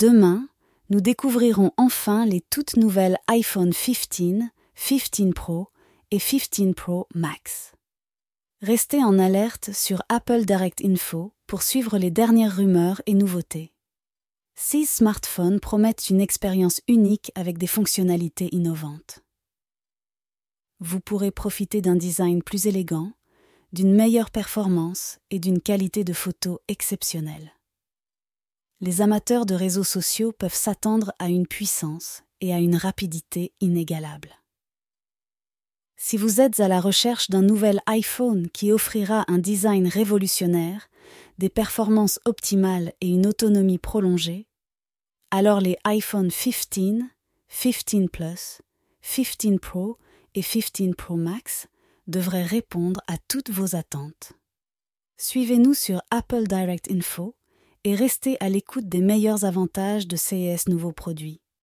Demain, nous découvrirons enfin les toutes nouvelles iPhone 15, 15 Pro et 15 Pro Max. Restez en alerte sur Apple Direct Info pour suivre les dernières rumeurs et nouveautés. Six smartphones promettent une expérience unique avec des fonctionnalités innovantes. Vous pourrez profiter d'un design plus élégant, d'une meilleure performance et d'une qualité de photo exceptionnelle. Les amateurs de réseaux sociaux peuvent s'attendre à une puissance et à une rapidité inégalables. Si vous êtes à la recherche d'un nouvel iPhone qui offrira un design révolutionnaire, des performances optimales et une autonomie prolongée, alors les iPhone 15, 15 Plus, 15 Pro et 15 Pro Max devraient répondre à toutes vos attentes. Suivez-nous sur Apple Direct Info et restez à l'écoute des meilleurs avantages de CES nouveaux produits.